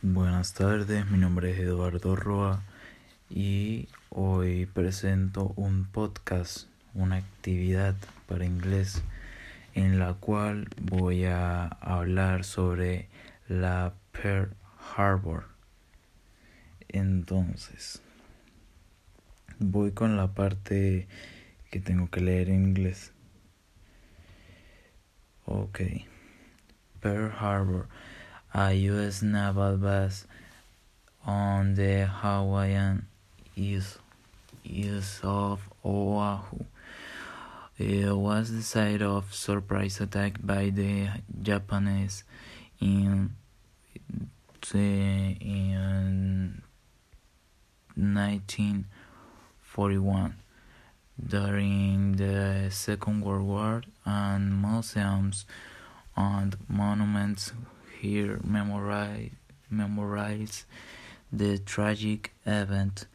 Buenas tardes, mi nombre es Eduardo Roa y hoy presento un podcast, una actividad para inglés en la cual voy a hablar sobre la Pearl Harbor. Entonces, voy con la parte que tengo que leer en inglés. Ok. Pearl Harbor a U.S. naval base on the Hawaiian east of Oahu. It was the site of surprise attack by the Japanese in, in 1941 during the Second World War and museums and monuments here memorize, memorize the tragic event.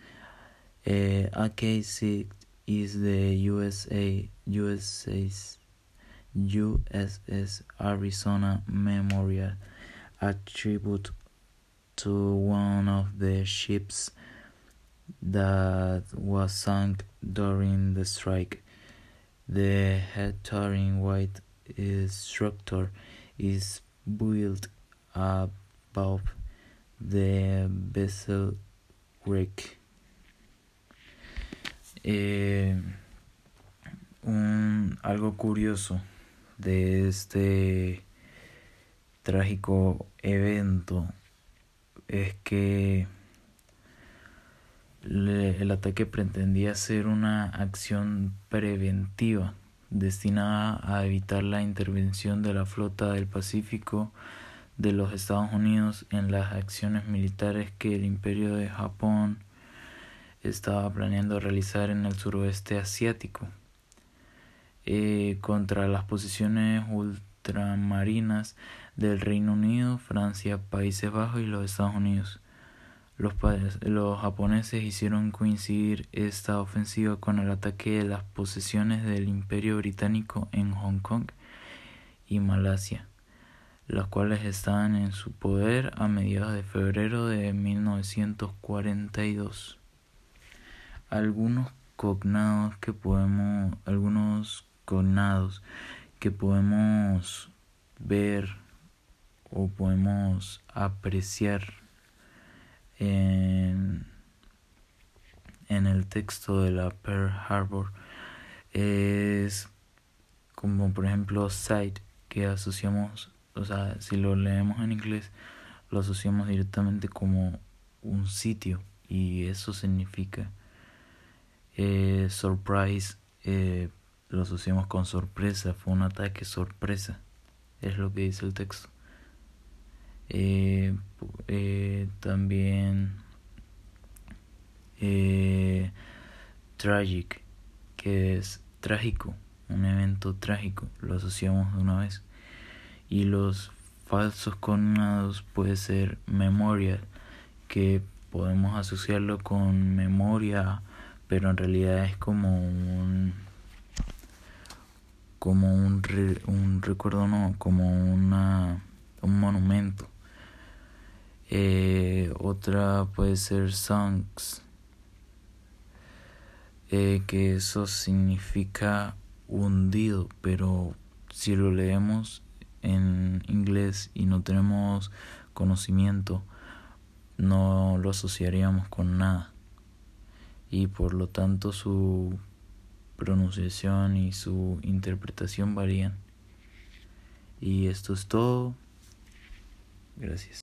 Uh, AK-6 is the USA USA's USS Arizona Memorial, a tribute to one of the ships that was sunk during the strike. The head-turning white structure is built above the vessel wreck. Eh, un, algo curioso de este trágico evento es que el ataque pretendía ser una acción preventiva destinada a evitar la intervención de la flota del Pacífico de los Estados Unidos en las acciones militares que el Imperio de Japón estaba planeando realizar en el suroeste asiático eh, contra las posiciones ultramarinas del Reino Unido, Francia, Países Bajos y los Estados Unidos. Los, japoneses hicieron coincidir esta ofensiva con el ataque de las posesiones del Imperio Británico en Hong Kong y Malasia, las cuales estaban en su poder a mediados de febrero de 1942. Algunos cognados que podemos, algunos cognados que podemos ver o podemos apreciar en, en el texto de la Pearl Harbor es como por ejemplo site que asociamos, o sea, si lo leemos en inglés, lo asociamos directamente como un sitio y eso significa eh, surprise, eh, lo asociamos con sorpresa, fue un ataque sorpresa, es lo que dice el texto. Eh, también tragic, que es trágico, un evento trágico, lo asociamos de una vez. Y los falsos cognados puede ser memorial, que podemos asociarlo con memoria, pero en realidad es como un como un, un recuerdo no, como una un monumento. Eh, otra puede ser songs, eh, que eso significa hundido, pero si lo leemos en inglés y no tenemos conocimiento, no lo asociaríamos con nada. Y por lo tanto su pronunciación y su interpretación varían. Y esto es todo. Gracias.